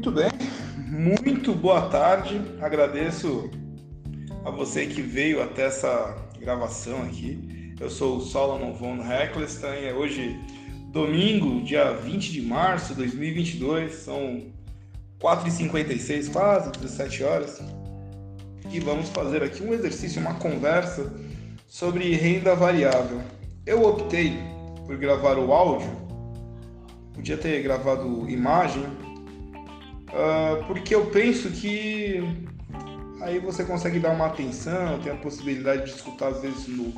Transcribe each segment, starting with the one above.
Muito bem, muito boa tarde. Agradeço a você que veio até essa gravação aqui. Eu sou o Solomon von Heckelstein. É hoje domingo, dia 20 de março de 2022. São 4h56, quase 17 horas. E vamos fazer aqui um exercício, uma conversa sobre renda variável. Eu optei por gravar o áudio, podia ter gravado imagem, uh, porque eu penso que aí você consegue dar uma atenção, tem a possibilidade de escutar às vezes no,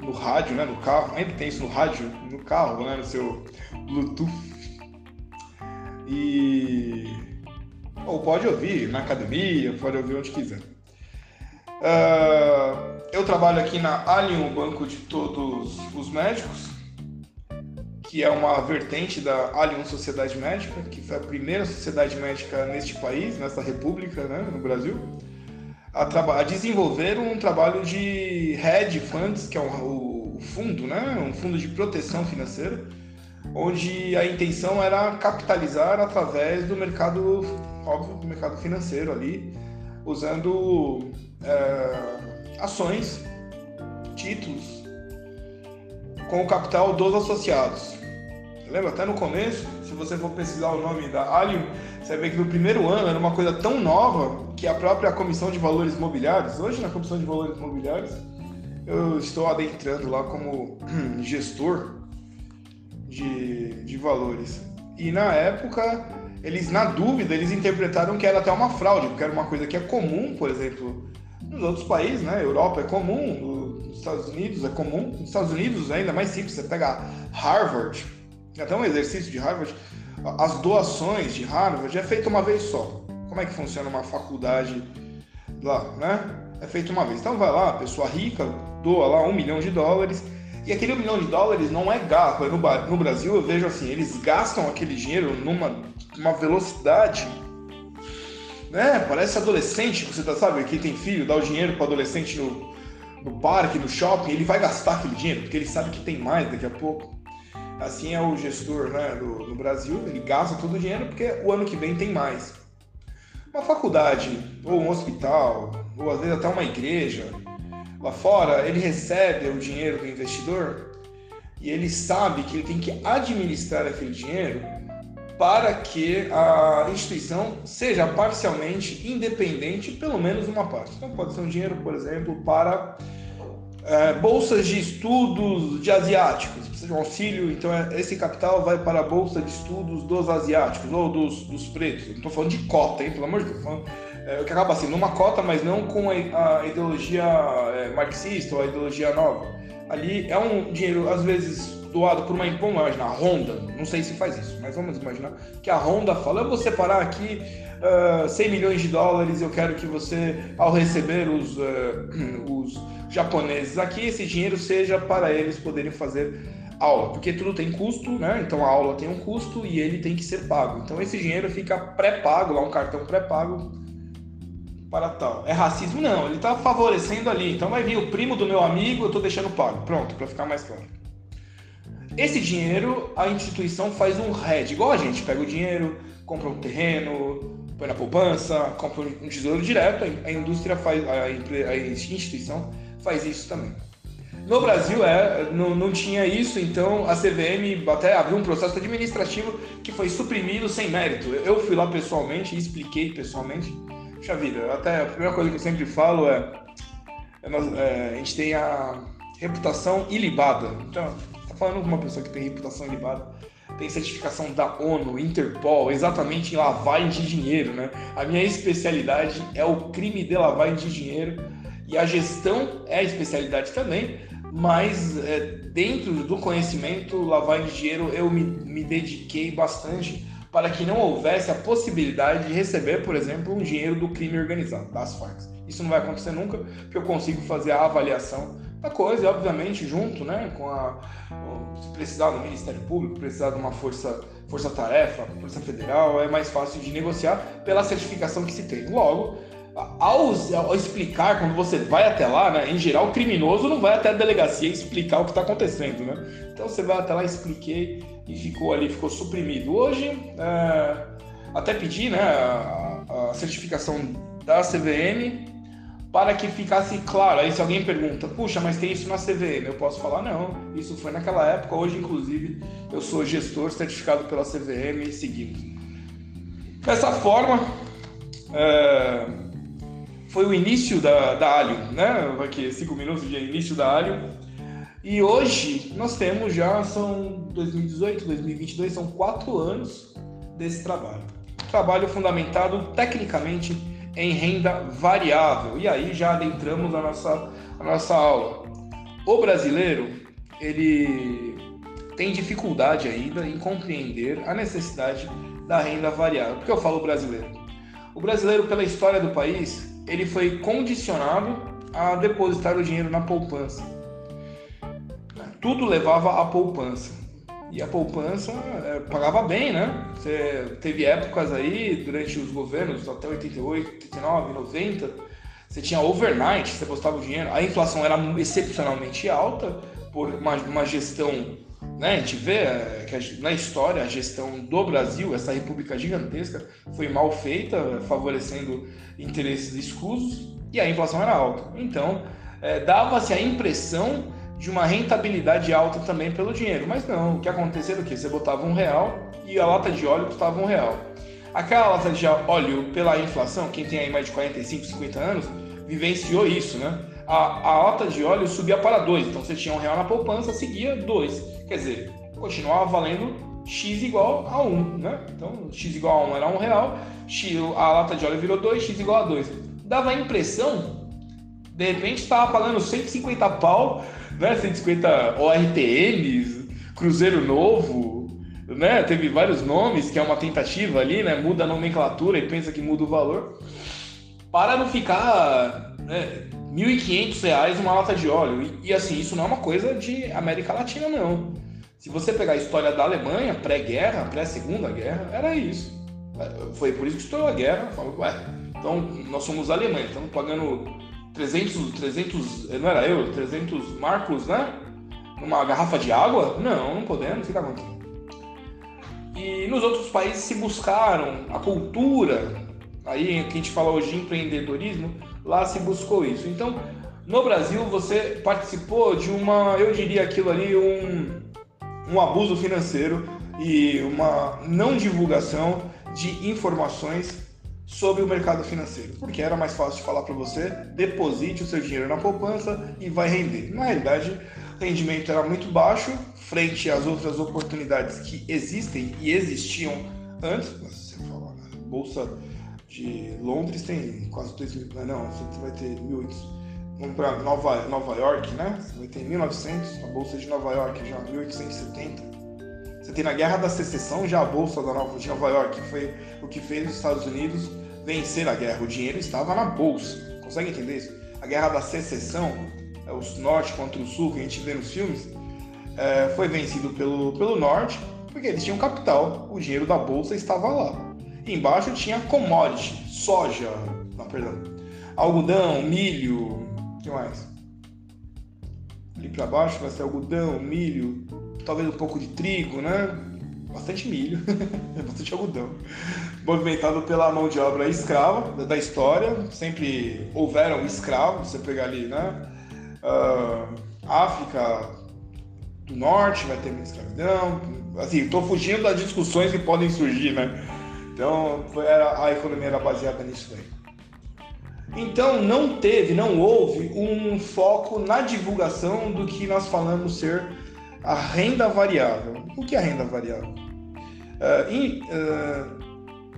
no rádio, né, no carro, ainda tem isso no rádio, no carro, né, no seu Bluetooth. E ou pode ouvir na academia, pode ouvir onde quiser. Uh, eu trabalho aqui na Alien, o banco de todos os médicos que é uma vertente da Allianz Sociedade Médica, que foi a primeira sociedade médica neste país, nessa república, né, no Brasil, a, a desenvolver um trabalho de hedge funds, que é o, o fundo, né, um fundo de proteção financeira, onde a intenção era capitalizar através do mercado, óbvio, do mercado financeiro ali, usando é, ações, títulos, com o capital dos associados. Lembra? Até no começo, se você for pesquisar o nome da Allium, você ver que no primeiro ano era uma coisa tão nova que a própria Comissão de Valores Imobiliários, hoje na Comissão de Valores Imobiliários, eu estou adentrando lá como gestor de, de valores. E na época, eles, na dúvida, eles interpretaram que era até uma fraude, porque era uma coisa que é comum, por exemplo, nos outros países, né? Europa é comum, nos Estados Unidos é comum. Nos Estados Unidos é ainda mais simples, você pega Harvard, até um exercício de Harvard, as doações de Harvard é feita uma vez só. Como é que funciona uma faculdade lá, né? É feita uma vez. Então vai lá, a pessoa rica doa lá um milhão de dólares e aquele um milhão de dólares não é gasto. No, no Brasil eu vejo assim, eles gastam aquele dinheiro numa uma velocidade né? Parece adolescente, você tá, sabe, quem tem filho, dá o dinheiro para adolescente no, no parque, no shopping, ele vai gastar aquele dinheiro, porque ele sabe que tem mais daqui a pouco. Assim é o gestor né, do, Brasil, ele gasta todo o dinheiro porque o ano que vem tem mais. Uma faculdade, ou um hospital, ou às vezes até uma igreja, lá fora, ele recebe o dinheiro do investidor e ele sabe que ele tem que administrar aquele dinheiro para que a instituição seja parcialmente independente, pelo menos uma parte. Então pode ser um dinheiro, por exemplo, para é, bolsas de estudos de asiáticos, precisa de um auxílio, então é, esse capital vai para a bolsa de estudos dos asiáticos ou dos, dos pretos. não estou falando de cota, hein, pelo amor de Deus. Falando, é, que acaba sendo uma cota, mas não com a, a ideologia é, marxista ou a ideologia nova. Ali é um dinheiro, às vezes, doado por uma vamos imaginar, a Honda, não sei se faz isso, mas vamos imaginar que a Honda fala, eu vou separar aqui uh, ah, 100 milhões de dólares, eu quero que você, ao receber os, uh, os japoneses aqui, esse dinheiro seja para eles poderem fazer aula, porque tudo tem custo, né? Então a aula tem um custo e ele tem que ser pago. Então esse dinheiro fica pré-pago, lá um cartão pré-pago para tal. É racismo? Não, ele está favorecendo ali. Então vai vir o primo do meu amigo, eu estou deixando pago. Pronto, para ficar mais claro. Esse dinheiro, a instituição faz um hedge, igual a gente pega o dinheiro, compra um terreno, põe na poupança, compra um tesouro direto, a indústria faz, a, instituição faz isso também. No Brasil é, não, não tinha isso, então a CVM até abriu um processo administrativo que foi suprimido sem mérito. Eu fui lá pessoalmente e expliquei pessoalmente. Puxa vida, até a primeira coisa que eu sempre falo é, é, é a gente tem a reputação ilibada. Então, falando com uma pessoa que tem reputação ilibada, tem certificação da ONU, Interpol, exatamente em lavagem de dinheiro, né? A minha especialidade é o crime de lavagem de dinheiro e a gestão é a especialidade também, mas é, dentro do conhecimento lavagem de dinheiro eu me, me dediquei bastante para que não houvesse a possibilidade de receber, por exemplo, um dinheiro do crime organizado, das Farc. Isso não vai acontecer nunca, porque eu consigo fazer a avaliação da coisa, obviamente junto, né, com a se precisar do Ministério Público, precisar de uma força força-tarefa, força federal, é mais fácil de negociar pela certificação que se tem. Logo, ao, ao, explicar, quando você vai até lá, né, em geral, o criminoso não vai até a delegacia explicar o que está acontecendo, né? Então você vai até lá, expliquei e ficou ali, ficou suprimido. Hoje, é, até pedi né, a, a certificação da CVM para que ficasse claro. Aí se alguém pergunta, puxa, mas tem isso na CVM, eu posso falar, não, isso foi naquela época, hoje inclusive eu sou gestor certificado pela CVM e seguimos. Dessa forma, é, foi o início da, da Alio, né? Aqui, cinco minutos de início da Alio. E hoje nós temos já, são 2018, 2022, são quatro anos desse trabalho. Trabalho fundamentado tecnicamente em renda variável. E aí já adentramos a nossa, a nossa aula. O brasileiro, ele tem dificuldade ainda em compreender a necessidade da renda variável. Por que eu falo brasileiro? O brasileiro, pela história do país, ele foi condicionado a depositar o dinheiro na poupança. Tudo levava à poupança. E a poupança é, pagava bem, né? Teve épocas aí, durante os governos, até 88, 89, 90, você tinha overnight, você postava o dinheiro. A inflação era excepcionalmente alta por uma, uma gestão, né? A gente vê é, que na história a gestão do Brasil, essa república gigantesca, foi mal feita, favorecendo interesses escusos, e a inflação era alta. Então, é, dava-se a impressão de uma rentabilidade alta também pelo dinheiro. Mas não, o que acontecia era o quê? Você botava um real e a lata de óleo custava um real. Aquela lata de óleo, pela inflação, quem tem aí mais de 45, 50 anos, vivenciou isso, né? A, a lata de óleo subia para dois, então você tinha um real na poupança, seguia dois. Quer dizer, continuava valendo x igual a 1, né? Então, x igual a 1 era um real, x, a lata de óleo virou 2, x igual a 2. Dava a impressão, de repente estava pagando 150 pau né? 150 ORTMs, Cruzeiro Novo, né? Teve vários nomes, que é uma tentativa ali, né? Muda a nomenclatura e pensa que muda o valor. Para não ficar né, R$ 1.500 uma lata de óleo. E, e, assim, isso não é uma coisa de América Latina, não. Se você pegar a história da Alemanha, pré-guerra, pré-segunda guerra, era isso. Foi por isso que estourou a guerra. Falou, ué, então nós somos alemães, estamos pagando 300, 300, não era euro, 300 marcos, né? Numa garrafa de água? Não, não podemos, fica acontecendo. E nos outros países se buscaram a cultura, aí que a gente fala hoje de empreendedorismo, lá se buscou isso. Então, no Brasil, você participou de uma, eu diria aquilo ali, um, um abuso financeiro e uma não divulgação de informações sobre o mercado financeiro, porque era mais fácil falar para você, deposite o seu dinheiro na poupança e vai render. Na realidade, o rendimento era muito baixo frente às outras oportunidades que existem e existiam antes. Né? Bolsa de Londres tem quase 2 mil, não, você vai ter 1.800. Vamos para Nova, Nova York, né? Você vai ter 1900, a Bolsa de Nova York já 1870. Você tem na Guerra da Secessão já a Bolsa da Nova, de Nova York, que foi o que fez os Estados Unidos vencer a guerra. O dinheiro estava na bolsa. Consegue entender isso? A guerra da secessão, é, os norte contra o sul, que a gente vê nos filmes, é, foi vencido pelo, pelo norte, porque eles tinham capital, o dinheiro da bolsa estava lá. Embaixo tinha commodity, soja, não, perdão, algodão, milho, o que mais? Ali para baixo vai ser algodão, milho, talvez um pouco de trigo, né? bastante milho, bastante algodão, movimentado pela mão de obra escrava da história. Sempre houveram escravos, você pegar ali, né? Uh, África do Norte vai ter muita escravidão. Assim, estou fugindo das discussões que podem surgir, né? Então, a economia era baseada nisso aí. Então, não teve, não houve um foco na divulgação do que nós falamos ser a renda variável. O que é a renda variável? Uh, uh,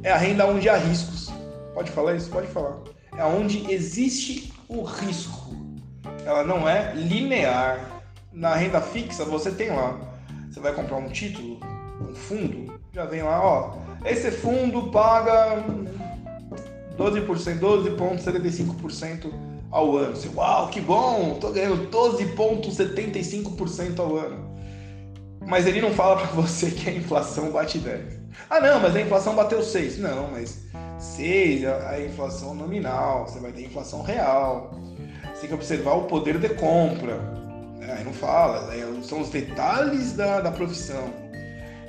é a renda onde há riscos. Pode falar isso? Pode falar. É onde existe o risco. Ela não é linear. Na renda fixa, você tem lá. Você vai comprar um título, um fundo, já vem lá, ó. Esse fundo paga 12%, 12,75% ao ano. Você, uau, que bom! Tô ganhando 12,75% ao ano mas ele não fala para você que a inflação bate 10. Ah, não, mas a inflação bateu 6. Não, mas 6 é a inflação nominal, você vai ter inflação real. Você tem que observar o poder de compra. Aí não fala, são os detalhes da, da profissão.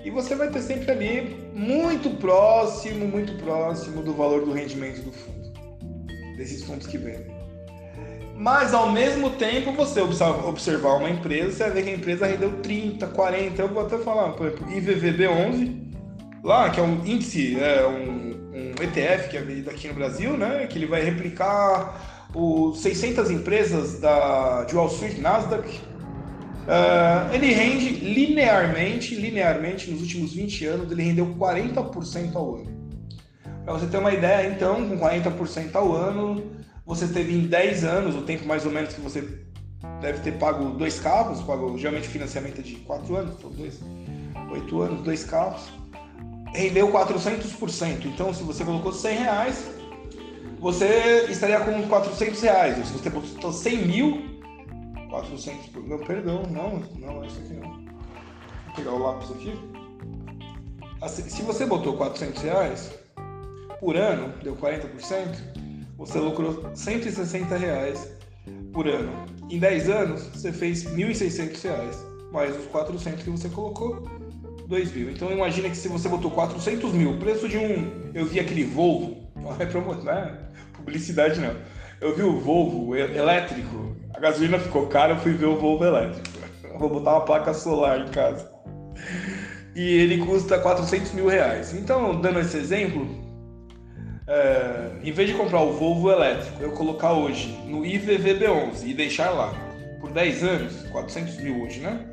E você vai ter sempre ali muito próximo, muito próximo do valor do rendimento do fundo, desses fundos que vendem. Mas ao mesmo tempo, você observar uma empresa, você vai ver que a empresa rendeu 30, 40, eu vou até falar, por exemplo, IVVB11, lá, que é um índice, é um, um ETF que é vendido aqui no Brasil, né, que ele vai replicar os 600 empresas da, de Wall Street, Nasdaq, uh, ele rende linearmente, linearmente, nos últimos 20 anos, ele rendeu 40% ao ano. Para você ter uma ideia, então, com 40% ao ano, você teve em 10 anos, o tempo mais ou menos que você deve ter pago dois carros, pago geralmente financiamento é de 4 anos, então dois, 8 anos, dois carros, rendeu 400%. Então, se você colocou 100 reais, você estaria com 400 reais. Se você botou 100 mil, 400 por... Não, perdão, não, não, é isso aqui não. Vou pegar o lápis aqui. Assim, se você botou 400 reais por ano, deu 40%, você lucrou 160 reais por ano. Em 10 anos, você fez 1.600 reais, mais os 400 que você colocou, 2 mil. Então imagina que se você botou 400 mil, preço de um... Eu vi aquele Volvo, não é promoção, não é publicidade não. Eu vi o Volvo elétrico, a gasolina ficou cara, eu fui ver o Volvo elétrico. Eu vou botar uma placa solar em casa. E ele custa 400 mil reais. Então, dando esse exemplo, é, em vez de comprar o Volvo elétrico, eu colocar hoje no IVVB11 e deixar lá por 10 anos, 400 mil hoje, né?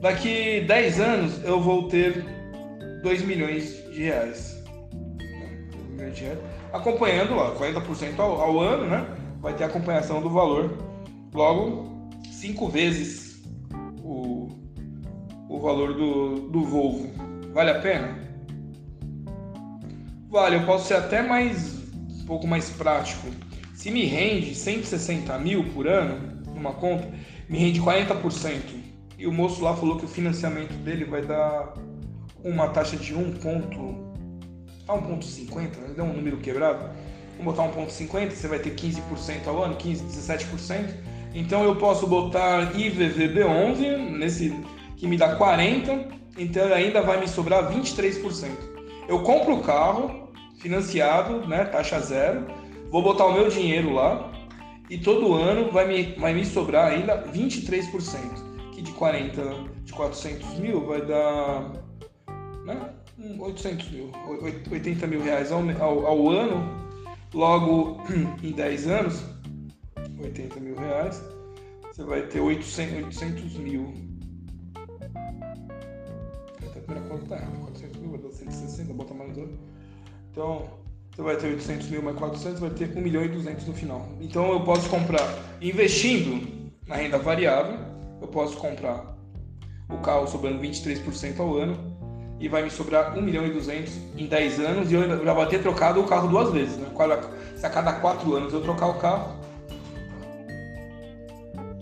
Daqui 10 anos eu vou ter 2 milhões de reais. Acompanhando lá, 40% ao, ao ano, né? Vai ter acompanhação do valor. Logo, 5 vezes o, o valor do, do Volvo. Vale a pena? Vale, eu posso ser até mais um pouco mais prático. Se me rende 160 mil por ano numa conta, me rende 40%. E o moço lá falou que o financiamento dele vai dar uma taxa de 1 ponto a 1.50, né? deu um número quebrado. Vamos botar 1.50, você vai ter 15% ao ano, 15, 17%. Então eu posso botar IVVB11 nesse que me dá 40, então ainda vai me sobrar 23%. Eu compro o carro financiado, né, taxa zero, vou botar o meu dinheiro lá e todo ano vai me, vai me sobrar ainda 23%, que de 40, de 400 mil vai dar né, 800 mil, 80 mil reais ao, ao, ao ano, logo em 10 anos, 80 mil reais, você vai ter 800, 800 mil. A primeira conta tá errada, 400 mil, vai dar 160, bota mais um. Então, você vai ter 800 mil mais 400, vai ter 1 milhão e 200 no final. Então, eu posso comprar, investindo na renda variável, eu posso comprar o carro sobrando 23% ao ano e vai me sobrar 1 milhão e 200 em 10 anos e eu já vou ter trocado o carro duas vezes. Né? Se a cada 4 anos eu trocar o carro,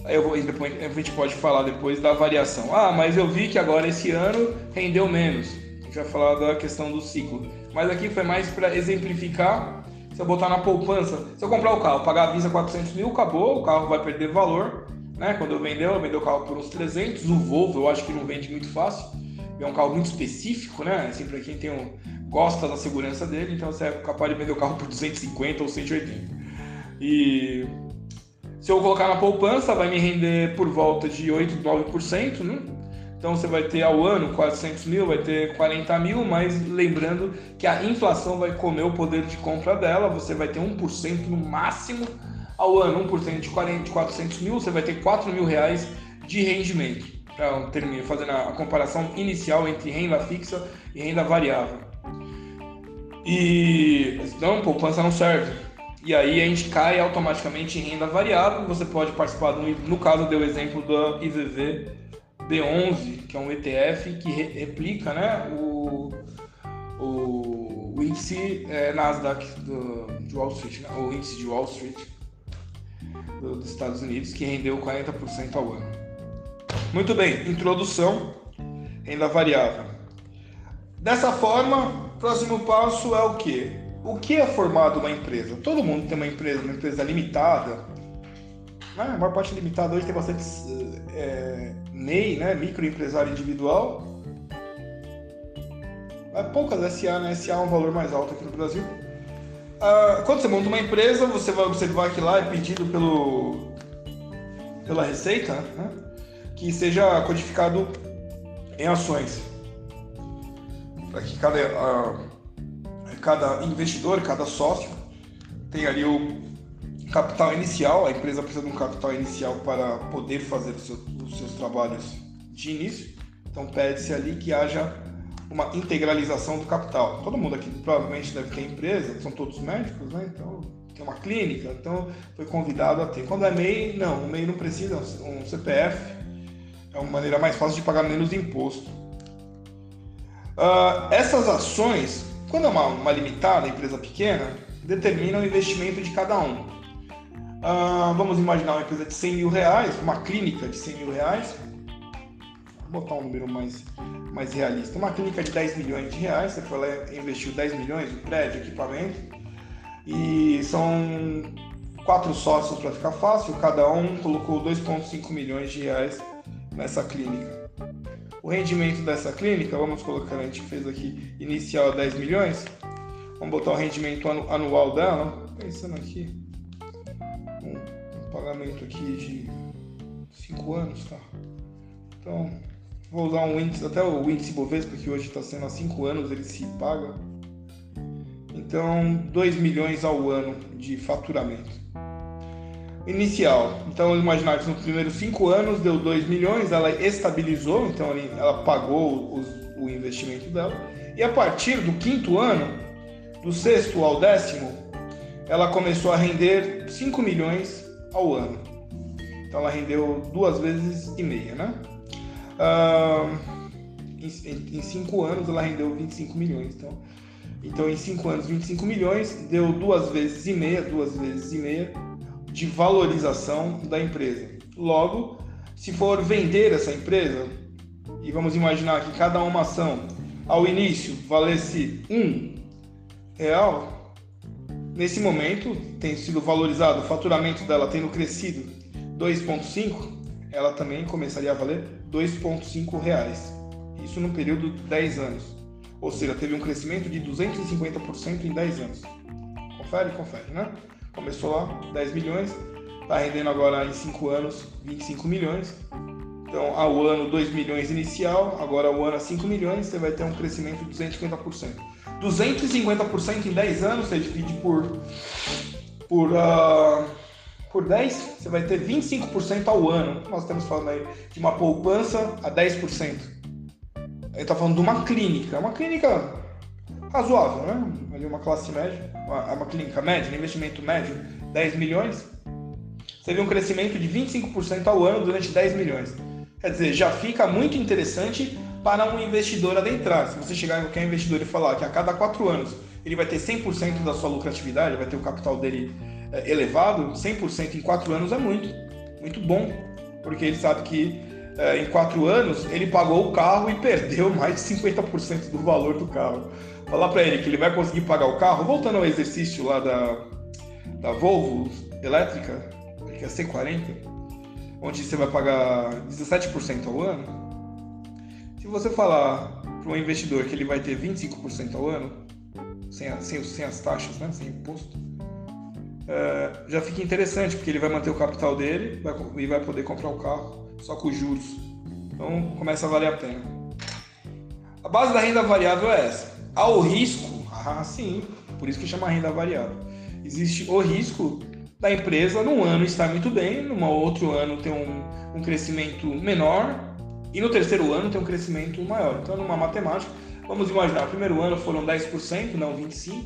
aí eu vou, depois, a gente pode falar depois da variação. Ah, mas eu vi que agora esse ano rendeu menos. A gente vai falar da questão do ciclo. Mas aqui foi mais para exemplificar. Se eu botar na poupança, se eu comprar o carro, pagar a visa 400 mil, acabou, o carro vai perder valor. Né? Quando eu vender, eu vender o carro por uns 300. O Volvo eu acho que não vende muito fácil. É um carro muito específico, né? Assim, para quem tem um, gosta da segurança dele, então você é capaz de vender o carro por 250 ou 180. E se eu colocar na poupança, vai me render por volta de 8, 9%, né? Então você vai ter ao ano 400 mil, vai ter 40 mil, mas lembrando que a inflação vai comer o poder de compra dela, você vai ter 1% no máximo ao ano, 1% de, 40, de 400 mil, você vai ter 4 mil reais de rendimento. Fazendo a comparação inicial entre renda fixa e renda variável. E não, poupança não serve. E aí a gente cai automaticamente em renda variável. Você pode participar, do, no caso, deu o exemplo do IVV B11, que é um ETF que re replica né, o, o, o índice é, Nasdaq do, de Wall Street, né, o índice de Wall Street do, dos Estados Unidos, que rendeu 40% ao ano. Muito bem, introdução, renda variável. Dessa forma, próximo passo é o que? O que é formado uma empresa? Todo mundo tem uma empresa, uma empresa limitada, né? A maior parte limitada hoje tem bastante é, MEI, né? microempresário individual. É poucas SA, né? SA é um valor mais alto aqui no Brasil. Uh, quando você monta uma empresa, você vai observar que lá é pedido pelo, pela Receita né? Que seja codificado em ações. Para que cada, uh, cada investidor, cada sócio tenha ali o capital inicial, a empresa precisa de um capital inicial para poder fazer os seus, os seus trabalhos de início. Então pede-se ali que haja uma integralização do capital. Todo mundo aqui provavelmente deve ter empresa, são todos médicos, né? Então tem uma clínica, então foi convidado a ter. Quando é MEI, não, o MEI não precisa, um CPF é uma maneira mais fácil de pagar menos imposto. Uh, essas ações, quando é uma, uma limitada, empresa pequena, determinam o investimento de cada um. Uh, vamos imaginar uma empresa de 100 mil reais, uma clínica de 100 mil reais, vou botar um número mais, mais realista, uma clínica de 10 milhões de reais, você foi lá investiu 10 milhões no prédio, equipamento, e são quatro sócios para ficar fácil, cada um colocou 2,5 milhões de reais nessa clínica. O rendimento dessa clínica, vamos colocar, a gente fez aqui inicial 10 milhões, vamos botar o rendimento anual dela, pensando aqui, um, um pagamento aqui de 5 anos, tá? Então, vou usar um índice, até o índice Bovespa, que hoje está sendo há 5 anos, ele se paga. Então, 2 milhões ao ano de faturamento. Inicial. Então, imaginar que nos primeiros 5 anos deu 2 milhões, ela estabilizou, então ela pagou os, o investimento dela. E a partir do quinto ano, do sexto ao décimo, ela começou a render 5 milhões ao ano. Então ela rendeu duas vezes e meia, né? Uh, em, em cinco anos ela rendeu 25 milhões. Então, então em cinco anos, 25 milhões, deu duas vezes e meia, duas vezes e meia de valorização da empresa. Logo, se for vender essa empresa, e vamos imaginar que cada uma ação ao início valesse um real, nesse momento tem sido valorizado, o faturamento dela tendo crescido 2,5, ela também começaria a valer 2,5 reais. Isso no período de 10 anos. Ou seja, teve um crescimento de 250% em 10 anos. Confere? Confere, né? Começou lá 10 milhões, está rendendo agora em 5 anos 25 milhões. Então, ao ano 2 milhões inicial, agora ao ano 5 milhões, você vai ter um crescimento de 250%. 250% em 10 anos, você divide por, por, uh, por 10, você vai ter 25% ao ano. Nós estamos falando aí de uma poupança a 10%. Ele está falando de uma clínica, uma clínica razoável, né? Ali uma classe média, uma, uma clínica média, um investimento médio, 10 milhões. Você vê um crescimento de 25% ao ano durante 10 milhões. Quer dizer, já fica muito interessante para um investidor adentrar. Se você chegar em qualquer investidor e falar que a cada 4 anos ele vai ter 100% da sua lucratividade, vai ter o capital dele é, elevado, 100% em 4 anos é muito, muito bom, porque ele sabe que é, em 4 anos ele pagou o carro e perdeu mais de 50% do valor do carro. Falar para ele que ele vai conseguir pagar o carro, voltando ao exercício lá da, da Volvo elétrica, que é C40, onde você vai pagar 17% ao ano, se você falar para um investidor que ele vai ter 25% ao ano, sem, sem, sem, as taxas, né, sem imposto, é, já fica interessante, porque ele vai manter o capital dele vai, e vai poder comprar o carro só com juros. Então começa a valer a pena. A base da renda variável é essa. Há o risco, ah sim, por isso que chama renda variável. Existe o risco da empresa num ano estar muito bem, no outro ano ter um, um crescimento menor e no terceiro ano ter um crescimento maior. Então, numa matemática, vamos imaginar, no primeiro ano foram 10%, não 25%.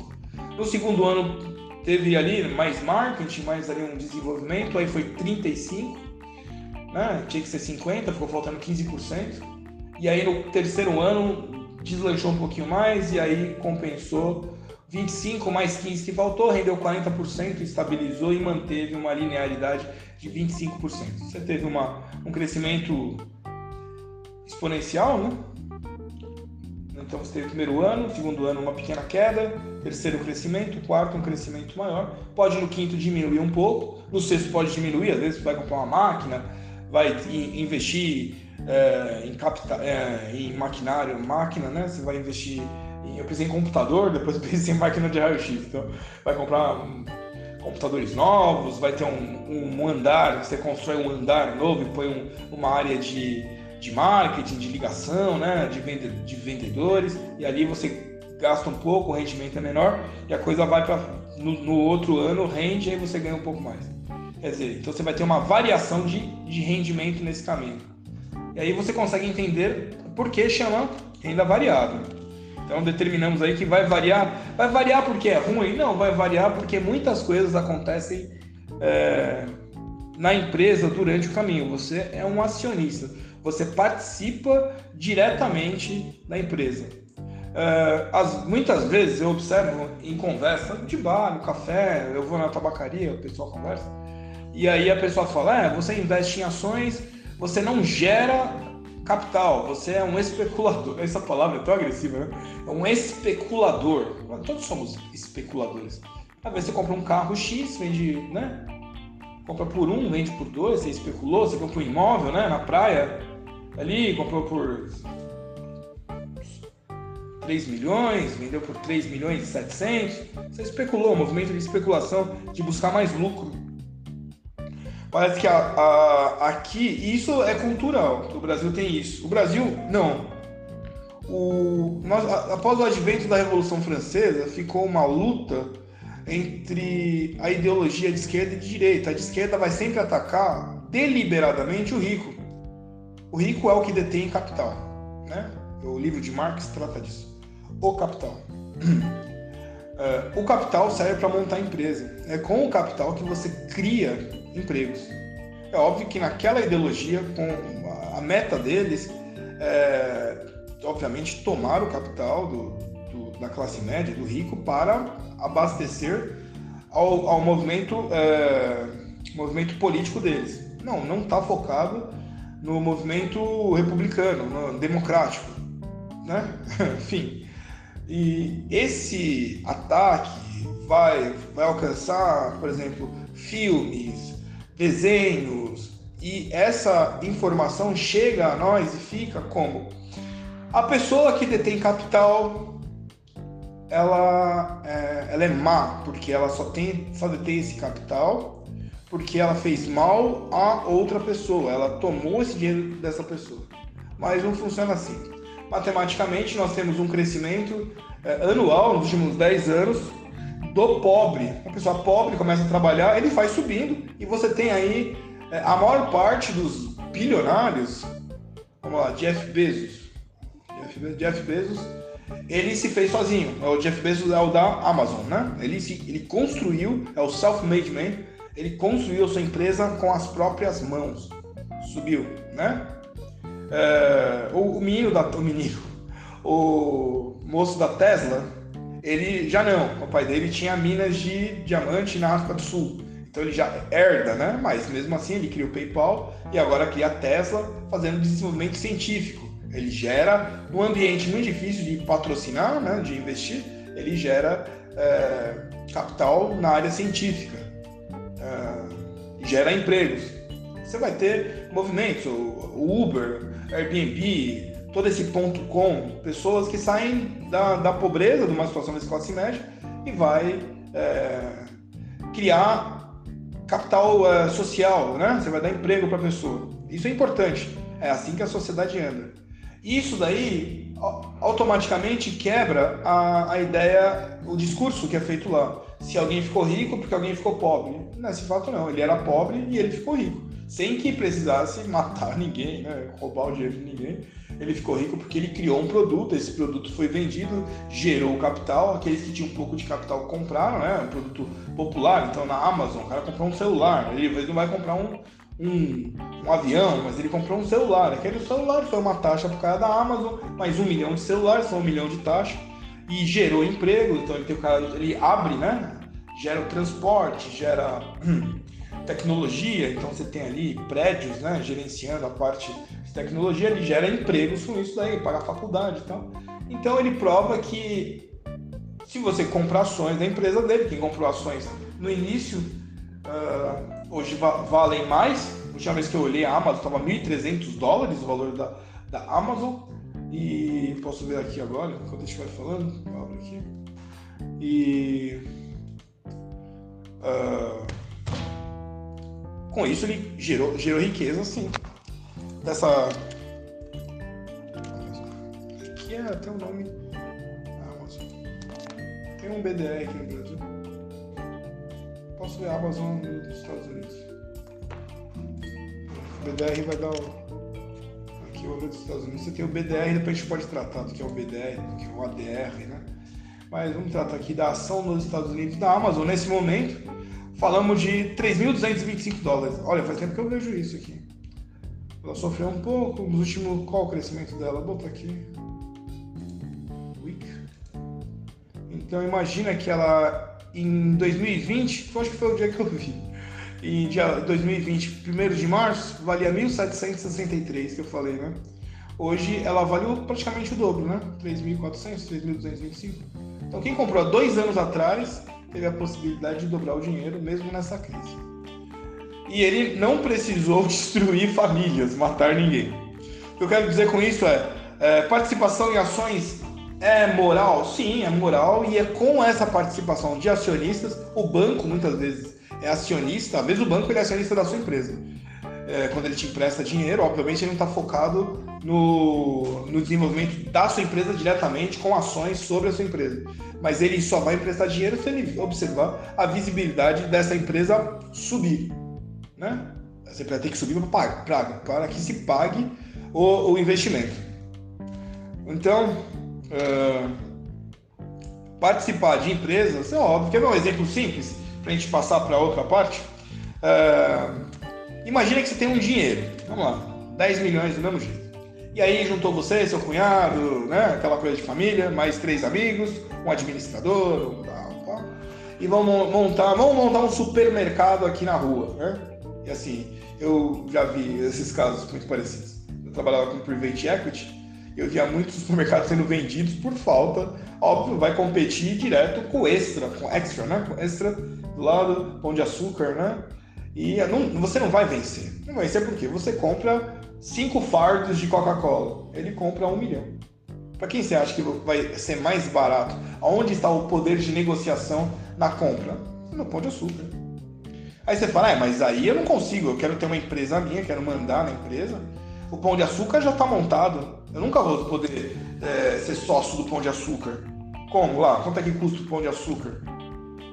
No segundo ano teve ali mais marketing, mais ali um desenvolvimento, aí foi 35%, né? tinha que ser 50%, ficou faltando 15%. E aí no terceiro ano deslanchou um pouquinho mais e aí compensou 25 mais 15 que faltou, rendeu 40%, estabilizou e manteve uma linearidade de 25%. Você teve uma, um crescimento exponencial, né? Então você teve o primeiro ano, segundo ano uma pequena queda, terceiro crescimento, quarto um crescimento maior. Pode no quinto diminuir um pouco, no sexto pode diminuir, às vezes vai comprar uma máquina, vai investir é, em, capital, é, em maquinário, máquina, né? Você vai investir eu pensei em computador, depois pensei em máquina de raio-x. Então, vai comprar um, computadores novos, vai ter um, um, andar, você constrói um andar novo e põe um, uma área de, de marketing, de ligação, né, de, vende, de vendedores, e ali você gasta um pouco, o rendimento é menor, e a coisa vai para no, no, outro ano rende e aí você ganha um pouco mais. Quer dizer, então você vai ter uma variação de, de rendimento nesse caminho. E aí você consegue entender por que chama renda variável. Então determinamos aí que vai variar. Vai variar porque é ruim? Não, vai variar porque muitas coisas acontecem é, na empresa durante o caminho. Você é um acionista. Você participa diretamente da empresa. É, as, muitas vezes eu observo em conversa de bar, no café, eu vou na tabacaria, o pessoal conversa, e aí a pessoa fala: é, você investe em ações, você não gera capital, você é um especulador. Essa palavra é tão agressiva, né? É um especulador. Todos somos especuladores. Às vezes você compra um carro X, vende, né? Compra por um, vende por dois, você especulou, você comprou um imóvel, né? Na praia, ali, comprou por 3 milhões, vendeu por 3 milhões e 700. Você especulou, movimento de especulação, de buscar mais lucro. Parece que a, a, aqui, isso é cultural, o Brasil tem isso. O Brasil, não. O, nós, após o advento da Revolução Francesa, ficou uma luta entre a ideologia de esquerda e de direita. A de esquerda vai sempre atacar deliberadamente o rico. O rico é o que detém capital. Né? O livro de Marx trata disso. O capital. o capital serve para montar empresa. É com o capital que você cria empregos. É óbvio que naquela ideologia, com a meta deles, é, obviamente, tomar o capital do, do, da classe média, do rico, para abastecer ao, ao movimento, é, movimento político deles. Não, não está focado no movimento republicano, no democrático, né? Enfim, e esse ataque vai, vai alcançar, por exemplo, filmes, desenhos, e essa informação chega a nós e fica como? A pessoa que detém capital, ela é, ela é má, porque ela só, tem, só detém esse capital porque ela fez mal a outra pessoa, ela tomou esse dinheiro dessa pessoa. Mas não funciona assim. Matematicamente, nós temos um crescimento é, anual nos últimos 10 anos do pobre. A pessoa pobre começa a trabalhar, ele faz subindo e você tem aí é, a maior parte dos bilionários, vamos lá, Jeff Bezos. Jeff, Jeff Bezos, ele se fez sozinho. O Jeff Bezos é o da Amazon, né? Ele, se, ele construiu, é o self-made man, ele construiu a sua empresa com as próprias mãos. Subiu, né? É, o, o menino da. O menino. O moço da Tesla, ele já não. O pai dele tinha minas de diamante na África do Sul. Então ele já herda, né? Mas mesmo assim ele cria o PayPal e agora cria a Tesla fazendo desenvolvimento científico. Ele gera, num ambiente muito difícil de patrocinar, né? de investir, ele gera é, capital na área científica. É, gera empregos. Você vai ter movimentos, o Uber, Airbnb, todo esse ponto com pessoas que saem da, da pobreza, de uma situação de classe média, e vai é, criar capital é, social, né? Você vai dar emprego para a pessoa. Isso é importante. É assim que a sociedade anda. Isso daí automaticamente quebra a, a ideia, o discurso que é feito lá. Se alguém ficou rico porque alguém ficou pobre. Nesse fato não, ele era pobre e ele ficou rico. Sem que precisasse matar ninguém, né? roubar o dinheiro de ninguém ele ficou rico porque ele criou um produto, esse produto foi vendido, gerou capital, aqueles que tinham um pouco de capital compraram, né? Um produto popular, então na Amazon, o cara comprou um celular, ele não vai comprar um, um, um avião, mas ele comprou um celular. Aquele celular foi uma taxa para o cara da Amazon, mais um milhão de celulares, são um milhão de taxa, e gerou emprego, então ele tem o cara, ele abre, né? Gera o transporte, gera tecnologia, então você tem ali prédios, né? Gerenciando a parte tecnologia, ele gera empregos com isso daí, paga a faculdade e tal. Então ele prova que se você comprar ações da empresa dele, quem comprou ações no início, uh, hoje valem mais. A última vez que eu olhei a Amazon estava 1.300 dólares o valor da, da Amazon. E posso ver aqui agora, quando eu estiver falando, abro aqui. E uh, com isso ele gerou, gerou riqueza, sim. Dessa. Aqui é até o nome. Amazon. Tem um BDR aqui no Brasil. Posso ver a Amazon nos Estados Unidos. O BDR vai dar o aqui o dos Estados Unidos, você tem o BDR, depois a gente pode tratar do que é o BDR, do que é o ADR, né? Mas vamos tratar aqui da ação nos Estados Unidos da Amazon. Nesse momento, falamos de 3.225 dólares. Olha, faz tempo que eu vejo isso aqui. Ela sofreu um pouco nos últimos. Qual o crescimento dela? Bota aqui. Week. Então imagina que ela em 2020, eu acho que foi o dia que eu vi em dia 2020, 1 de março, valia 1.763, que eu falei, né? Hoje ela vale praticamente o dobro, né? 3.400, 3.225. Então quem comprou há dois anos atrás teve a possibilidade de dobrar o dinheiro mesmo nessa crise. E ele não precisou destruir famílias, matar ninguém. O que eu quero dizer com isso é, é participação em ações é moral? Sim, é moral e é com essa participação de acionistas, o banco muitas vezes é acionista, às vezes o banco ele é acionista da sua empresa. É, quando ele te empresta dinheiro, obviamente ele não está focado no, no desenvolvimento da sua empresa diretamente com ações sobre a sua empresa. Mas ele só vai emprestar dinheiro se ele observar a visibilidade dessa empresa subir. Né? Essa empresa tem que subir para, para, que se pague o, o investimento. Então, é, participar de empresas é óbvio que é um exemplo simples para a gente passar para outra parte. Uh, imagina que você tem um dinheiro, vamos lá, 10 milhões do mesmo jeito. E aí juntou você, seu cunhado, né, aquela coisa de família, mais três amigos, um administrador, um tal, tal, e vamos montar, vamos montar um supermercado aqui na rua, né? E assim, eu já vi esses casos muito parecidos. Eu trabalhava com private equity eu via muitos supermercados sendo vendidos por falta, óbvio, vai competir direto com extra, com extra, né? Com extra do lado, pão de açúcar, né? E não, você não vai vencer. Não vai vencer porque você compra cinco fardos de Coca-Cola, ele compra um milhão. Para quem você acha que vai ser mais barato? Aonde está o poder de negociação na compra? No pão de açúcar. Aí você fala, ah, mas aí eu não consigo, eu quero ter uma empresa minha, quero mandar na empresa. O pão de açúcar já está montado. Eu nunca vou poder é, ser sócio do pão de açúcar. Como lá? Quanto é que custa o pão de açúcar?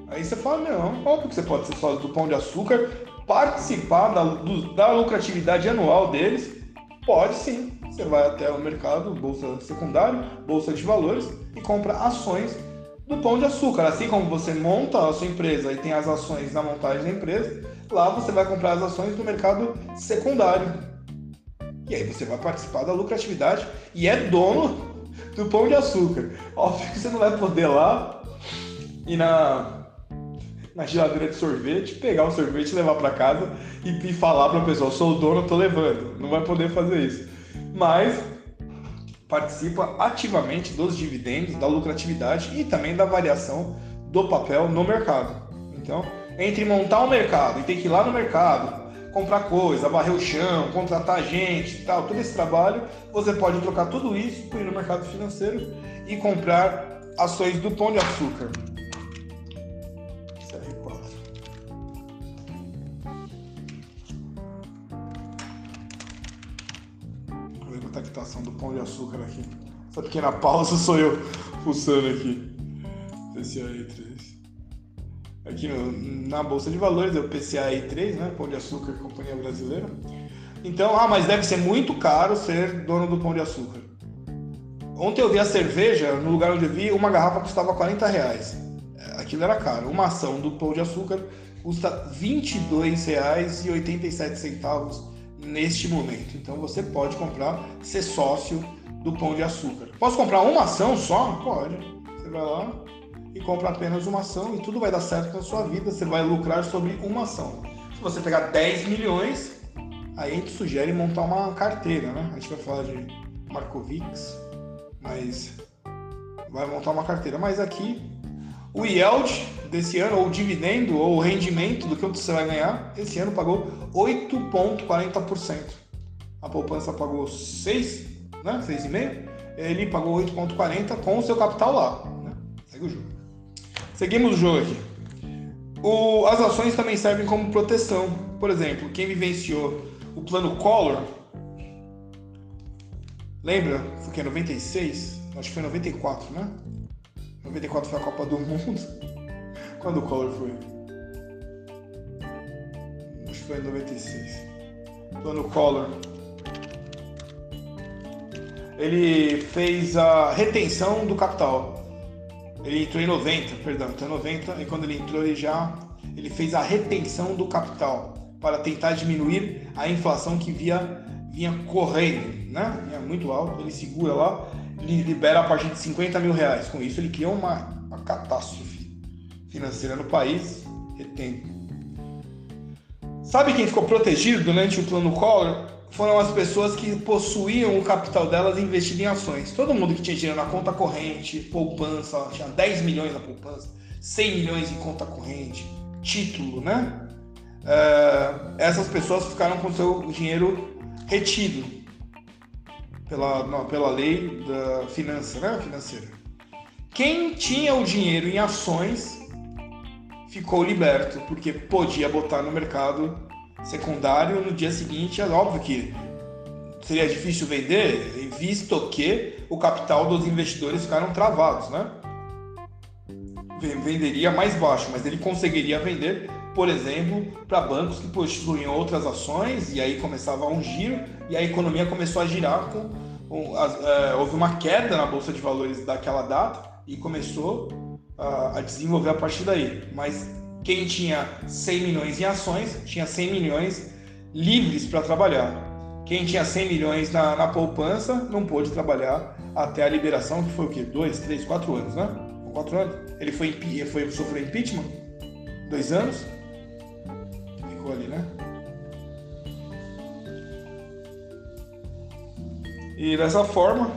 Aí você fala, não, óbvio que você pode ser sócio do Pão de Açúcar, participar da, do, da lucratividade anual deles, pode sim. Você vai até o mercado, bolsa secundária, bolsa de valores e compra ações do Pão de Açúcar. Assim como você monta a sua empresa e tem as ações na montagem da empresa, lá você vai comprar as ações do mercado secundário. E aí você vai participar da lucratividade e é dono do Pão de Açúcar. Óbvio que você não vai poder lá e na na geladeira de sorvete, pegar o sorvete, levar para casa e, e falar para a pessoa: sou o dono, tô levando. Não vai poder fazer isso. Mas participa ativamente dos dividendos, da lucratividade e também da variação do papel no mercado. Então, entre montar um mercado e ter que ir lá no mercado, comprar coisa, varrer o chão, contratar gente tal, todo esse trabalho, você pode trocar tudo isso por ir no mercado financeiro e comprar ações do Pão de Açúcar. Captação do Pão de Açúcar aqui. Essa pequena pausa sou eu pulsando aqui. PCAE 3. Aqui no, na Bolsa de Valores é o PCAE 3, né? Pão de Açúcar Companhia Brasileira. Então, ah, mas deve ser muito caro ser dono do Pão de Açúcar. Ontem eu vi a cerveja, no lugar onde eu vi, uma garrafa custava 40 reais. É, aquilo era caro. Uma ação do Pão de Açúcar custa R$ 22,87 neste momento. Então você pode comprar, ser sócio do Pão de Açúcar. Posso comprar uma ação só? Pode. Você vai lá e compra apenas uma ação e tudo vai dar certo na sua vida. Você vai lucrar sobre uma ação. Se você pegar 10 milhões, aí a gente sugere montar uma carteira, né? A gente vai falar de Markovics, mas vai montar uma carteira. Mas aqui o yield desse ano, ou dividendo, ou o rendimento do que você vai ganhar, esse ano pagou 8,40%. A poupança pagou 6, né? 6,5%. ele pagou 8,40 com o seu capital lá. Né? Segue o jogo. Seguimos o jogo aqui. O, as ações também servem como proteção. Por exemplo, quem vivenciou o plano Collor, lembra? Foi que 96? Acho que foi 94, né? 94 foi a Copa do Mundo. Quando o Collor foi? Acho que foi em 96. Plano Collor ele fez a retenção do capital. Ele entrou em 90, perdão, entrou em 90 e quando ele entrou ele já ele fez a retenção do capital para tentar diminuir a inflação que via, vinha correndo, né? Vinha muito alto, ele segura lá, libera a partir de 50 mil reais. Com isso ele criou uma, uma catástrofe financeira no país, retendo. Sabe quem ficou protegido durante o plano Collor? foram as pessoas que possuíam o capital delas investido em ações. Todo mundo que tinha dinheiro na conta corrente, poupança, tinha 10 milhões na poupança, 100 milhões em conta corrente, título, né? Uh, essas pessoas ficaram com seu dinheiro retido pela, pela lei da finança, né? financeira. Quem tinha o dinheiro em ações ficou liberto, porque podia botar no mercado secundário no dia seguinte, é óbvio que seria difícil vender, visto que o capital dos investidores ficaram travados, né? Venderia mais baixo, mas ele conseguiria vender, por exemplo, para bancos que possuíam outras ações, e aí começava um giro, e a economia começou a girar com. com é, houve uma queda na Bolsa de Valores daquela data e começou a, a desenvolver a partir daí. Mas quem tinha 100 milhões em ações tinha 100 milhões livres para trabalhar. Quem tinha 100 milhões na, na, poupança não pôde trabalhar até a liberação, que foi o quê? Dois, três, quatro anos, né? Quatro anos. Ele foi, foi sofreu impeachment? Dois anos? Ficou ali, né? E dessa forma,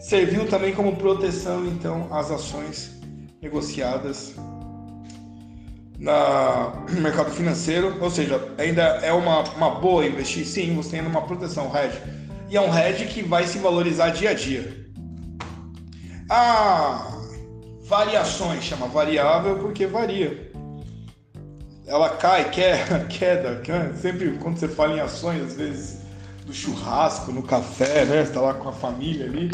serviu também como proteção, então, às ações negociadas no mercado financeiro, ou seja, ainda é uma, uma boa investir, sim, você tem uma proteção hedge. E é um hedge que vai se valorizar dia a dia. Ah, variações, chama variável porque varia. Ela cai, queda, queda, sempre quando você fala em ações, às vezes do churrasco, no café, né? Você tá lá com a família ali,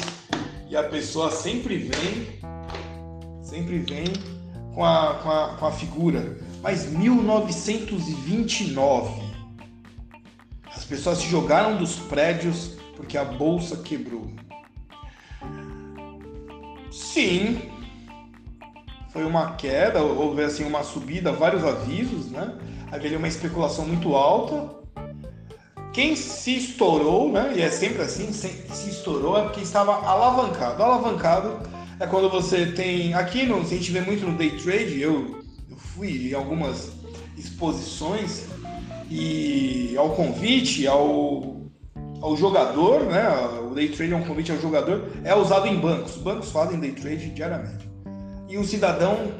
e a pessoa sempre vem, sempre vem com a, com a, com a figura. Mas 1929, as pessoas se jogaram dos prédios porque a bolsa quebrou. Sim, foi uma queda, houve assim uma subida, vários avisos, né? Havia uma especulação muito alta. Quem se estourou, né? E é sempre assim, se estourou é porque estava alavancado. Alavancado é quando você tem. Aqui no, a gente vê muito no day trade, eu, eu fui em algumas exposições e ao convite ao, ao jogador, né? O day trade é um convite ao jogador, é usado em bancos. Os bancos fazem day trade diariamente. E o cidadão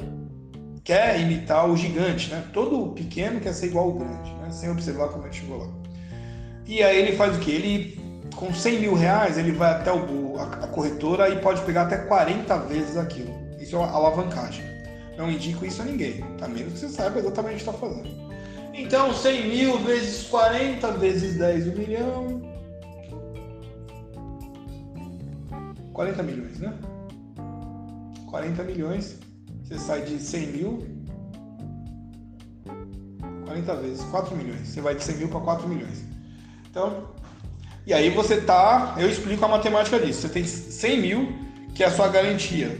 quer imitar o gigante, né? Todo pequeno quer ser igual ao grande, né? Sem observar como ele chegou lá. E aí ele faz o que? Ele com 100 mil reais, ele vai até o, a, corretora e pode pegar até 40 vezes aquilo. Isso é uma alavancagem. Não indico isso a ninguém, a menos que você saiba exatamente o que está fazendo. Então, 100 mil vezes 40 vezes 10, 1 milhão. 40 milhões, né? 40 milhões, você sai de 100 mil, 40 vezes, 4 milhões. Você vai de 100 mil para 4 milhões. Então, e aí você tá, eu explico a matemática disso. Você tem 100 mil, que é a sua garantia,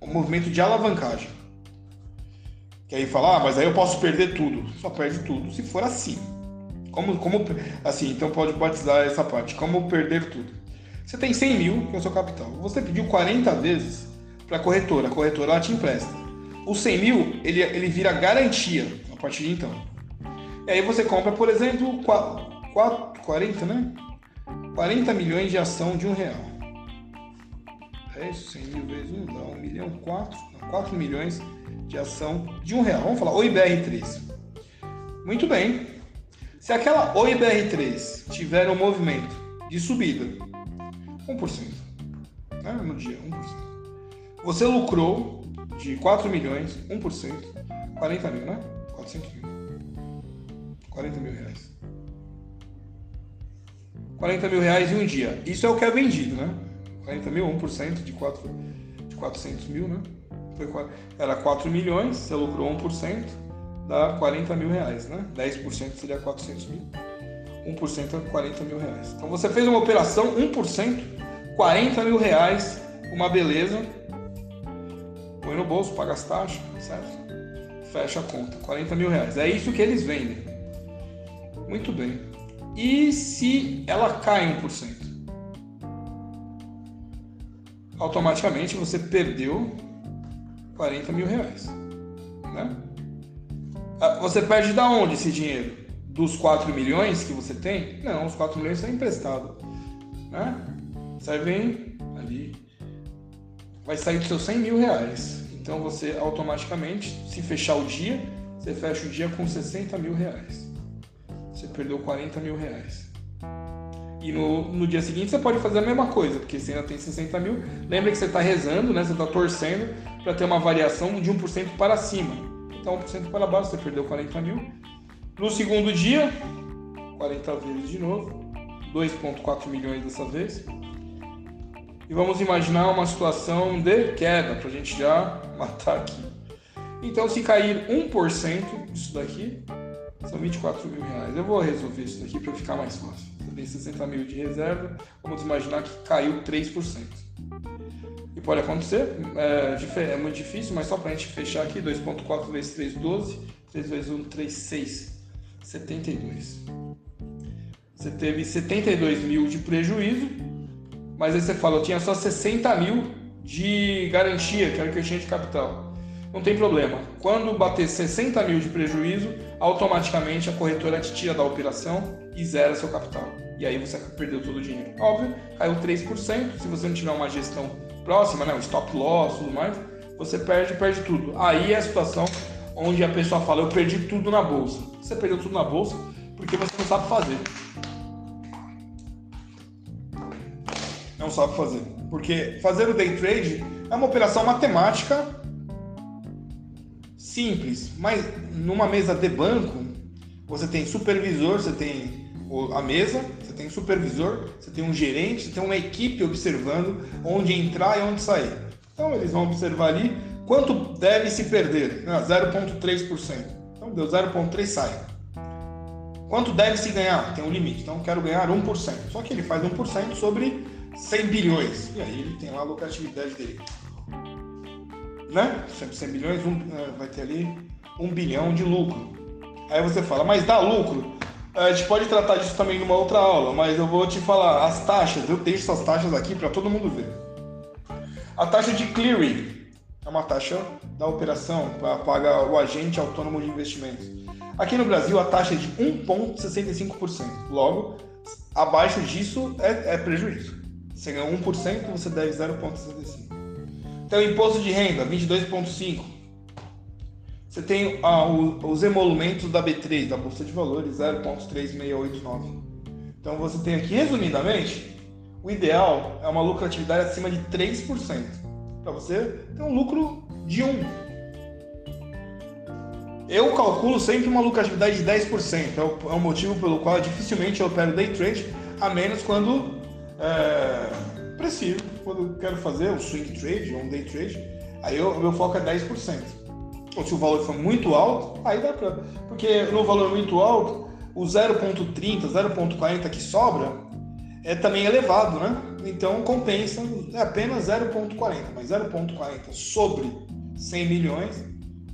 o movimento de alavancagem. Que aí fala, ah, mas aí eu posso perder tudo. Só perde tudo se for assim. Como, como assim, então pode batizar essa parte. Como perder tudo? Você tem 100 mil, que é o seu capital. Você pediu 40 vezes para a corretora. A corretora ela te empresta. O 100 mil, ele, ele vira garantia a partir de então. E aí você compra, por exemplo, 4, 4, 40, né? 40 milhões de ação de um real. É isso, 100 mil vezes 1 dá 1 milhão, 4, 4 milhões de ação de um real. Vamos falar, OIBR3. Muito bem. Se aquela OIBR3 tiver um movimento de subida, 1%, né? no dia, 1%. Você lucrou de 4 milhões, 1%, 40 mil, né? 400 mil. 40 mil reais. 40 mil reais em um dia. Isso é o que é vendido, né? 40 mil, 1% de, 4, de 400 mil, né? Era 4 milhões, você lucrou 1%, dá 40 mil reais, né? 10% seria 400 mil. 1% é 40 mil reais. Então você fez uma operação, 1%, 40 mil reais, uma beleza. Põe no bolso, paga as taxas, certo? Fecha a conta, 40 mil reais. É isso que eles vendem. Muito bem. E se ela cai 1%? Automaticamente você perdeu 40 mil reais. Né? Ah, você perde da onde esse dinheiro? Dos 4 milhões que você tem? Não, os 4 milhões são emprestados. Né? Vem ali, vai sair dos seus 100 mil reais. Então você automaticamente, se fechar o dia, você fecha o dia com 60 mil reais. Você perdeu 40 mil reais. E no, no dia seguinte você pode fazer a mesma coisa, porque você ainda tem 60 mil. Lembra que você está rezando, né? você está torcendo para ter uma variação de 1% para cima. Então 1% para baixo, você perdeu 40 mil. No segundo dia, 40 vezes de novo, 2,4 milhões dessa vez. E vamos imaginar uma situação de queda, para a gente já matar aqui. Então, se cair 1% disso daqui, são 24 mil reais. Eu vou resolver isso daqui para ficar mais fácil. Você tem 60 mil de reserva, vamos imaginar que caiu 3%. E pode acontecer, é, é muito difícil, mas só para a gente fechar aqui, 2.4 vezes 3, 12, 3 vezes 1, 3, 6, 72. Você teve 72 mil de prejuízo, mas aí você fala, eu tinha só 60 mil de garantia, que era o que eu tinha de capital. Não tem problema. Quando bater 60 mil de prejuízo, automaticamente a corretora te tira da operação e zera seu capital. E aí você perdeu todo o dinheiro. Óbvio, caiu 3%. Se você não tiver uma gestão próxima, né, um stop loss tudo mais, você perde, perde tudo. Aí é a situação onde a pessoa fala, eu perdi tudo na bolsa. Você perdeu tudo na bolsa porque você não sabe fazer. Não sabe fazer. Porque fazer o day trade é uma operação matemática simples, mas numa mesa de banco, você tem supervisor, você tem a mesa, você tem supervisor, você tem um gerente, você tem uma equipe observando onde entrar e onde sair. Então eles vão observar ali quanto deve se perder, 0,3%. Então deu 0,3 sai. Quanto deve se ganhar? Tem um limite. Então quero ganhar 1%. Só que ele faz 1% sobre 100 bilhões. E aí ele tem lá a lucratividade dele né? 100 bilhões, um, é, vai ter ali um bilhão de lucro. Aí você fala, mas dá lucro? A gente pode tratar disso também numa outra aula, mas eu vou te falar as taxas. Eu deixo essas taxas aqui para todo mundo ver. A taxa de clearing é uma taxa da operação para pagar o agente autônomo de investimentos. Aqui no Brasil a taxa é de 1,65%. Logo, abaixo disso é, é prejuízo. Você ganha 1%, você deve 0,65%. Então, imposto de renda, 22,5%. Você tem ah, o, os emolumentos da B3, da Bolsa de Valores, 0,3689. Então, você tem aqui, resumidamente, o ideal é uma lucratividade acima de 3%. Para você ter um lucro de 1%. Eu calculo sempre uma lucratividade de 10%. É o, é o motivo pelo qual dificilmente eu opero day trade, a menos quando é, preciso quando eu quero fazer um swing trade um day trade, aí o meu foco é 10%. Ou se o valor for muito alto, aí dá para. Porque no valor muito alto, o 0,30, 0,40 que sobra é também elevado, né? Então compensa, é apenas 0,40, mas 0,40 sobre 100 milhões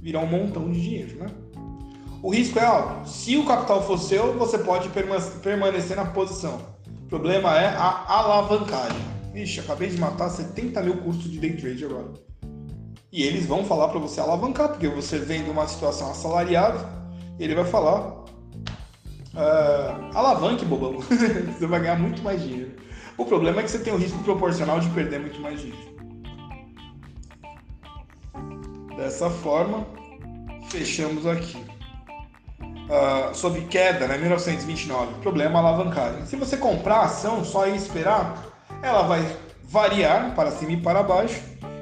virá um montão de dinheiro, né? O risco é alto. Se o capital for seu, você pode permanecer na posição. Problema é a alavancagem. Ixi, acabei de matar 70 mil cursos de day trade agora. E eles vão falar para você alavancar, porque você vem de uma situação assalariada, ele vai falar: uh, alavanque, bobão. você vai ganhar muito mais dinheiro. O problema é que você tem o risco proporcional de perder muito mais dinheiro. Dessa forma, fechamos aqui. Uh, sobre queda, né? 1929. Problema alavancagem. Se você comprar a ação só e esperar, ela vai variar para cima e para baixo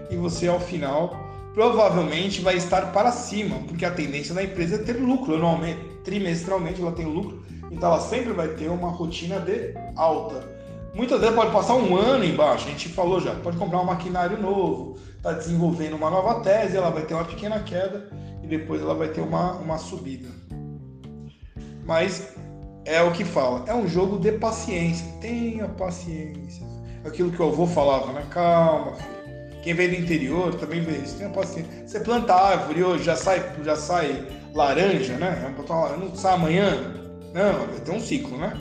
e você ao final provavelmente vai estar para cima, porque a tendência da empresa é ter lucro anualmente, trimestralmente ela tem lucro, então ela sempre vai ter uma rotina de alta. Muitas vezes pode passar um ano embaixo, a gente falou já, pode comprar um maquinário novo, está desenvolvendo uma nova tese, ela vai ter uma pequena queda e depois ela vai ter uma, uma subida. Mas é o que fala, é um jogo de paciência, tenha paciência. Aquilo que o avô falava, né? Calma, filho. Quem vem do interior também vê isso, tenha paciência. Você planta árvore hoje, já sai, já sai laranja, né? Não sai amanhã. Não, vai ter um ciclo, né?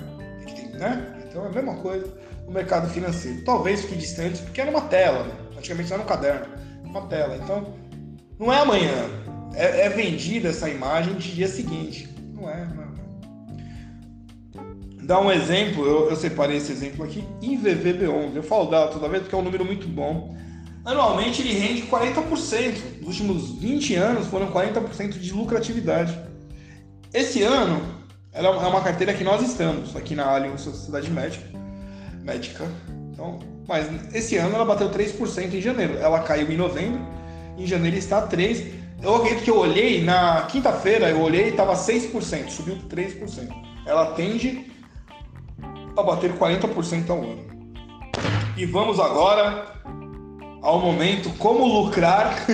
né? Então é a mesma coisa no mercado financeiro. Talvez fique distante, porque era uma tela, né? antigamente era um caderno, uma tela. Então, não é amanhã, é, é vendida essa imagem de dia seguinte. Não é, não é. Dá um exemplo, eu, eu separei esse exemplo aqui, IVVB11. Eu falo dela toda vez porque é um número muito bom. Anualmente ele rende 40%. Nos últimos 20 anos foram 40% de lucratividade. Esse ano, ela é uma carteira que nós estamos aqui na Allianz Sociedade Médica. Médica. Então, mas esse ano ela bateu 3% em janeiro. Ela caiu em novembro. Em janeiro está 3%. Eu acredito que eu olhei na quinta-feira, eu olhei e estava 6%, subiu 3%. Ela tende a bater 40% ao ano. E vamos agora ao momento como lucrar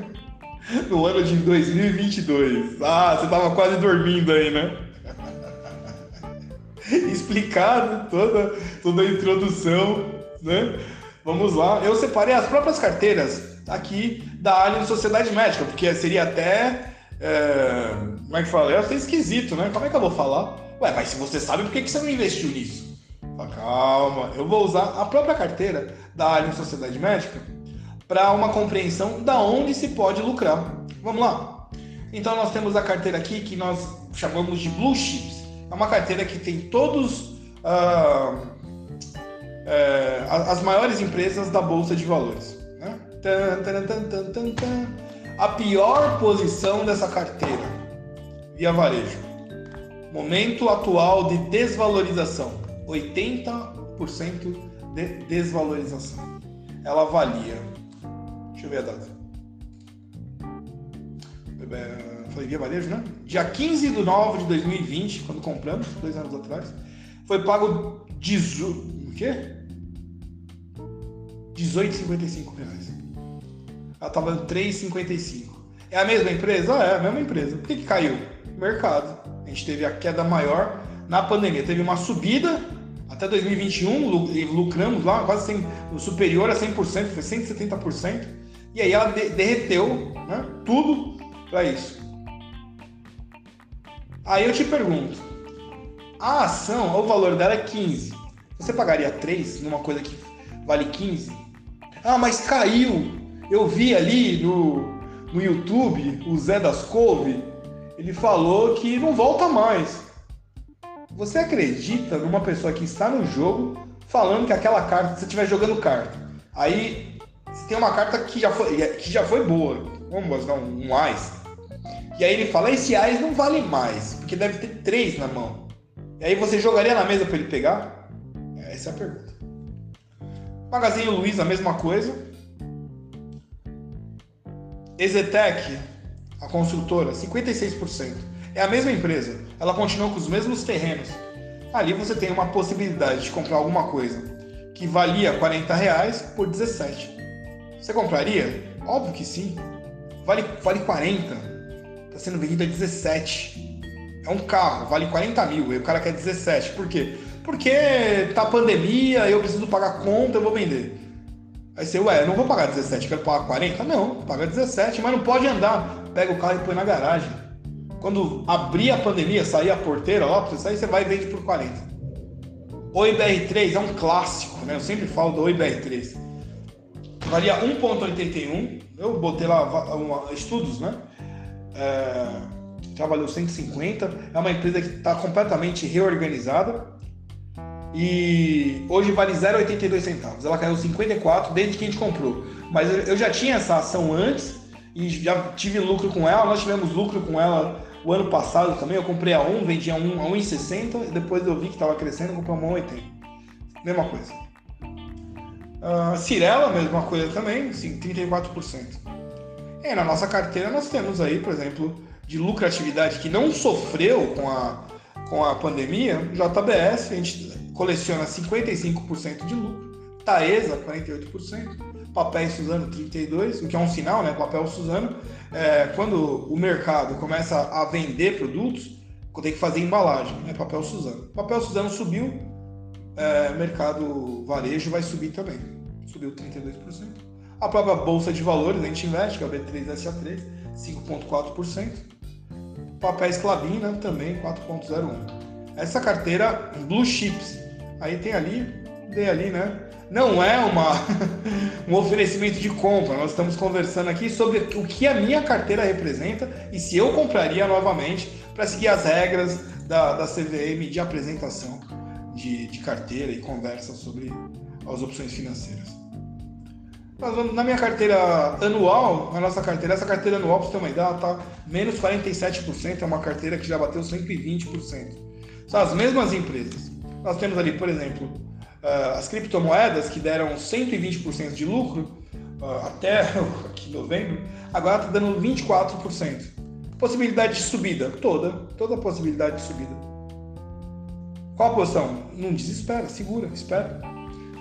no ano de 2022. Ah, você estava quase dormindo aí, né? Explicado toda, toda a introdução, né? Vamos lá. Eu separei as próprias carteiras aqui da Alien Sociedade Médica, porque seria até. É, como é que fala? É até esquisito, né? Como é que eu vou falar? Ué, mas se você sabe, por que, que você não investiu nisso? Calma, eu vou usar a própria carteira da Alien Sociedade Médica para uma compreensão da onde se pode lucrar. Vamos lá? Então nós temos a carteira aqui que nós chamamos de Blue Chips. É uma carteira que tem todos uh, é, as maiores empresas da Bolsa de Valores. Né? A pior posição dessa carteira, via varejo. Momento atual de desvalorização, 80% de desvalorização. Ela valia. Deixa eu ver a data. Foi via varejo, né? Dia 15 de 9 de 2020, quando compramos, dois anos atrás, foi pago 18. O quê? 18,55 reais. Ela estava dando 3,55. É a mesma empresa? Ah, é a mesma empresa. Por que, que caiu? Mercado. A gente teve a queda maior na pandemia. Teve uma subida até 2021, lucramos lá quase 100, superior a 100%, foi 170%. E aí ela derreteu né, tudo para isso. Aí eu te pergunto, a ação, o valor dela é 15. Você pagaria 3 numa coisa que vale 15? Ah, mas caiu. Eu vi ali no, no YouTube o Zé das Couve, ele falou que não volta mais. Você acredita numa pessoa que está no jogo falando que aquela carta, se você estiver jogando carta, aí você tem uma carta que já foi, que já foi boa, vamos dar um, um AIS. E aí ele fala, esse AIS não vale mais, porque deve ter três na mão. E aí você jogaria na mesa para ele pegar? Essa é a pergunta. Magazine Luiza, a mesma coisa. Exetec, a construtora, 56%. É a mesma empresa. Ela continua com os mesmos terrenos. Ali você tem uma possibilidade de comprar alguma coisa que valia 40 reais por 17. Você compraria? Óbvio que sim. Vale, vale 40. Está sendo vendido a 17. É um carro, vale 40 mil. E o cara quer 17. Por quê? Porque tá pandemia, eu preciso pagar conta, eu vou vender. Aí você, ué, eu não vou pagar 17, quero pagar 40? Não, paga 17, mas não pode andar. Pega o carro e põe na garagem. Quando abrir a pandemia, sair a porteira lá, você sair, você vai e vende por 40. Oi BR3 é um clássico, né? Eu sempre falo do Oi BR3. Valia 1,81. Eu botei lá uma, estudos, né? É, trabalhou 150. É uma empresa que está completamente reorganizada. E hoje vale 0,82 centavos. Ela caiu 54 desde que a gente comprou. Mas eu já tinha essa ação antes e já tive lucro com ela. Nós tivemos lucro com ela o ano passado também. Eu comprei a 1, vendi a 1 a 1,60 e depois eu vi que estava crescendo, comprei a 1,80. Mesma coisa. Uh, Cirela, mesma coisa também, sim, 34%. E na nossa carteira nós temos aí, por exemplo, de lucratividade que não sofreu com a, com a pandemia, JBS, a gente coleciona 55% de lucro, Taesa, 48%, papel Suzano, 32%, o que é um sinal, né? Papel Suzano, é, quando o mercado começa a vender produtos, tem que fazer embalagem, né? Papel Suzano. Papel Suzano subiu, é, mercado varejo vai subir também, subiu 32%. A própria Bolsa de Valores, a gente investe, que é o B3SA3, 5,4%. Papéis Clabin, né, também 4,01%. Essa carteira Blue Chips, aí tem ali, tem ali, né? Não é uma, um oferecimento de compra, nós estamos conversando aqui sobre o que a minha carteira representa e se eu compraria novamente para seguir as regras da, da CVM de apresentação de, de carteira e conversa sobre as opções financeiras. Na minha carteira anual, na nossa carteira, essa carteira anual, para você ter uma ideia, está menos 47%, é uma carteira que já bateu 120%. São as mesmas empresas. Nós temos ali, por exemplo, uh, as criptomoedas que deram 120% de lucro uh, até aqui novembro, agora está dando 24%. Possibilidade de subida? Toda, toda possibilidade de subida. Qual a posição? Não desespera, segura, espera.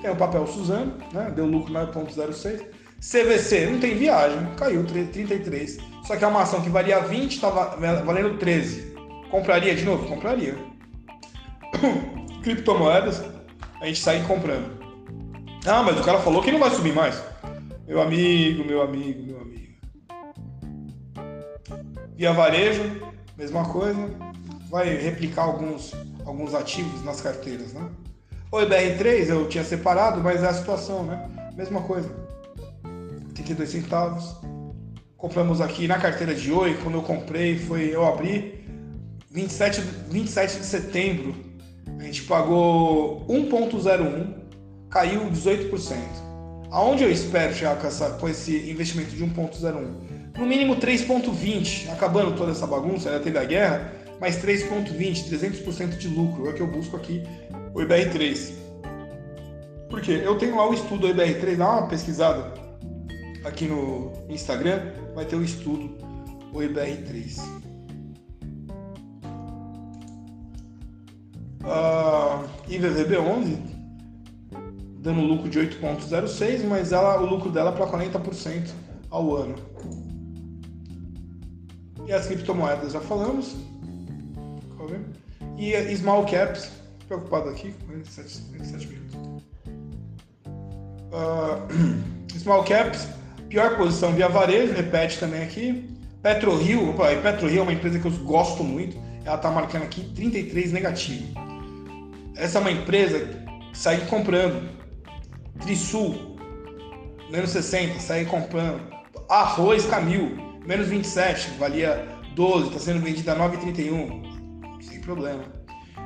Tem o papel Suzano, né? deu lucro 9,06. CVC não tem viagem, caiu 33. Só que é uma ação que valia 20, está valendo 13. Compraria de novo? Compraria. Criptomoedas, a gente sai comprando. Ah, mas o cara falou que não vai subir mais. Meu amigo, meu amigo, meu amigo. Via varejo, mesma coisa. Vai replicar alguns, alguns ativos nas carteiras, né? O IBR3 eu tinha separado, mas é a situação, né? Mesma coisa. 32 centavos. Compramos aqui na carteira de Oi, quando eu comprei, foi eu abri 27, 27 de setembro. A gente pagou 1.01, caiu 18%. Aonde eu espero chegar com, essa, com esse investimento de 1.01? No mínimo 3.20, acabando toda essa bagunça, já teve a guerra, mais 3.20, 300% de lucro, é o que eu busco aqui o IBR3. Por quê? Eu tenho lá o estudo do IBR3, dá uma pesquisada aqui no Instagram, vai ter o estudo o IBR3. Uh, IVVB11 dando lucro de 8,06, mas ela, o lucro dela é para 40% ao ano. E as criptomoedas já falamos. E small caps preocupado aqui, 47, 47 minutos. Uh, small caps, pior posição via varejo, repete também aqui. PetroRio, opa, PetroRio é uma empresa que eu gosto muito, ela está marcando aqui 33 negativo. Essa é uma empresa que sai comprando. Trisul, menos 60, sai comprando. Arroz Camil, menos 27, valia 12, está sendo vendida a 9,31. Sem problema.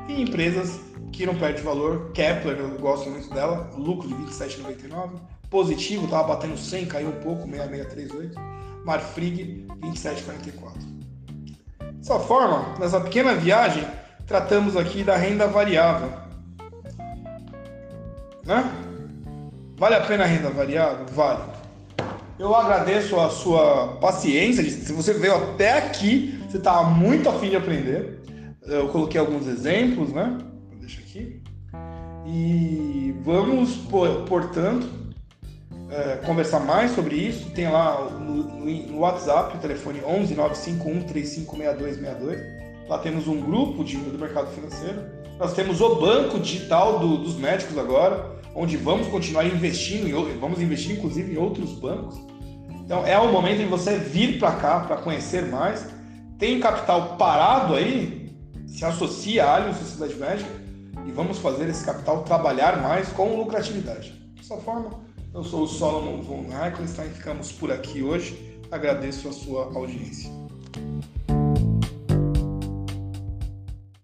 E empresas que não perde valor. Kepler, eu gosto muito dela, lucro de 27,99. Positivo, estava batendo 100, caiu um pouco, 6638. Marfrig, 27,44. Dessa forma, nessa pequena viagem, tratamos aqui da renda variável. Né? Vale a pena a renda variável? Vale. Eu agradeço a sua paciência. Se você veio até aqui, você está muito afim de aprender. Eu coloquei alguns exemplos, né? Deixa aqui. E vamos, portanto, é, conversar mais sobre isso. Tem lá no, WhatsApp o telefone 11 951 356262. Lá temos um grupo de, do mercado financeiro. Nós temos o banco digital do, dos médicos agora, onde vamos continuar investindo, em, vamos investir inclusive em outros bancos. Então é o momento de você vir para cá para conhecer mais. Tem capital parado aí, se associa a Allianz Sociedade Médica e vamos fazer esse capital trabalhar mais com lucratividade. Dessa forma, eu sou o Solomon von Eichenstein, ficamos por aqui hoje. Agradeço a sua audiência.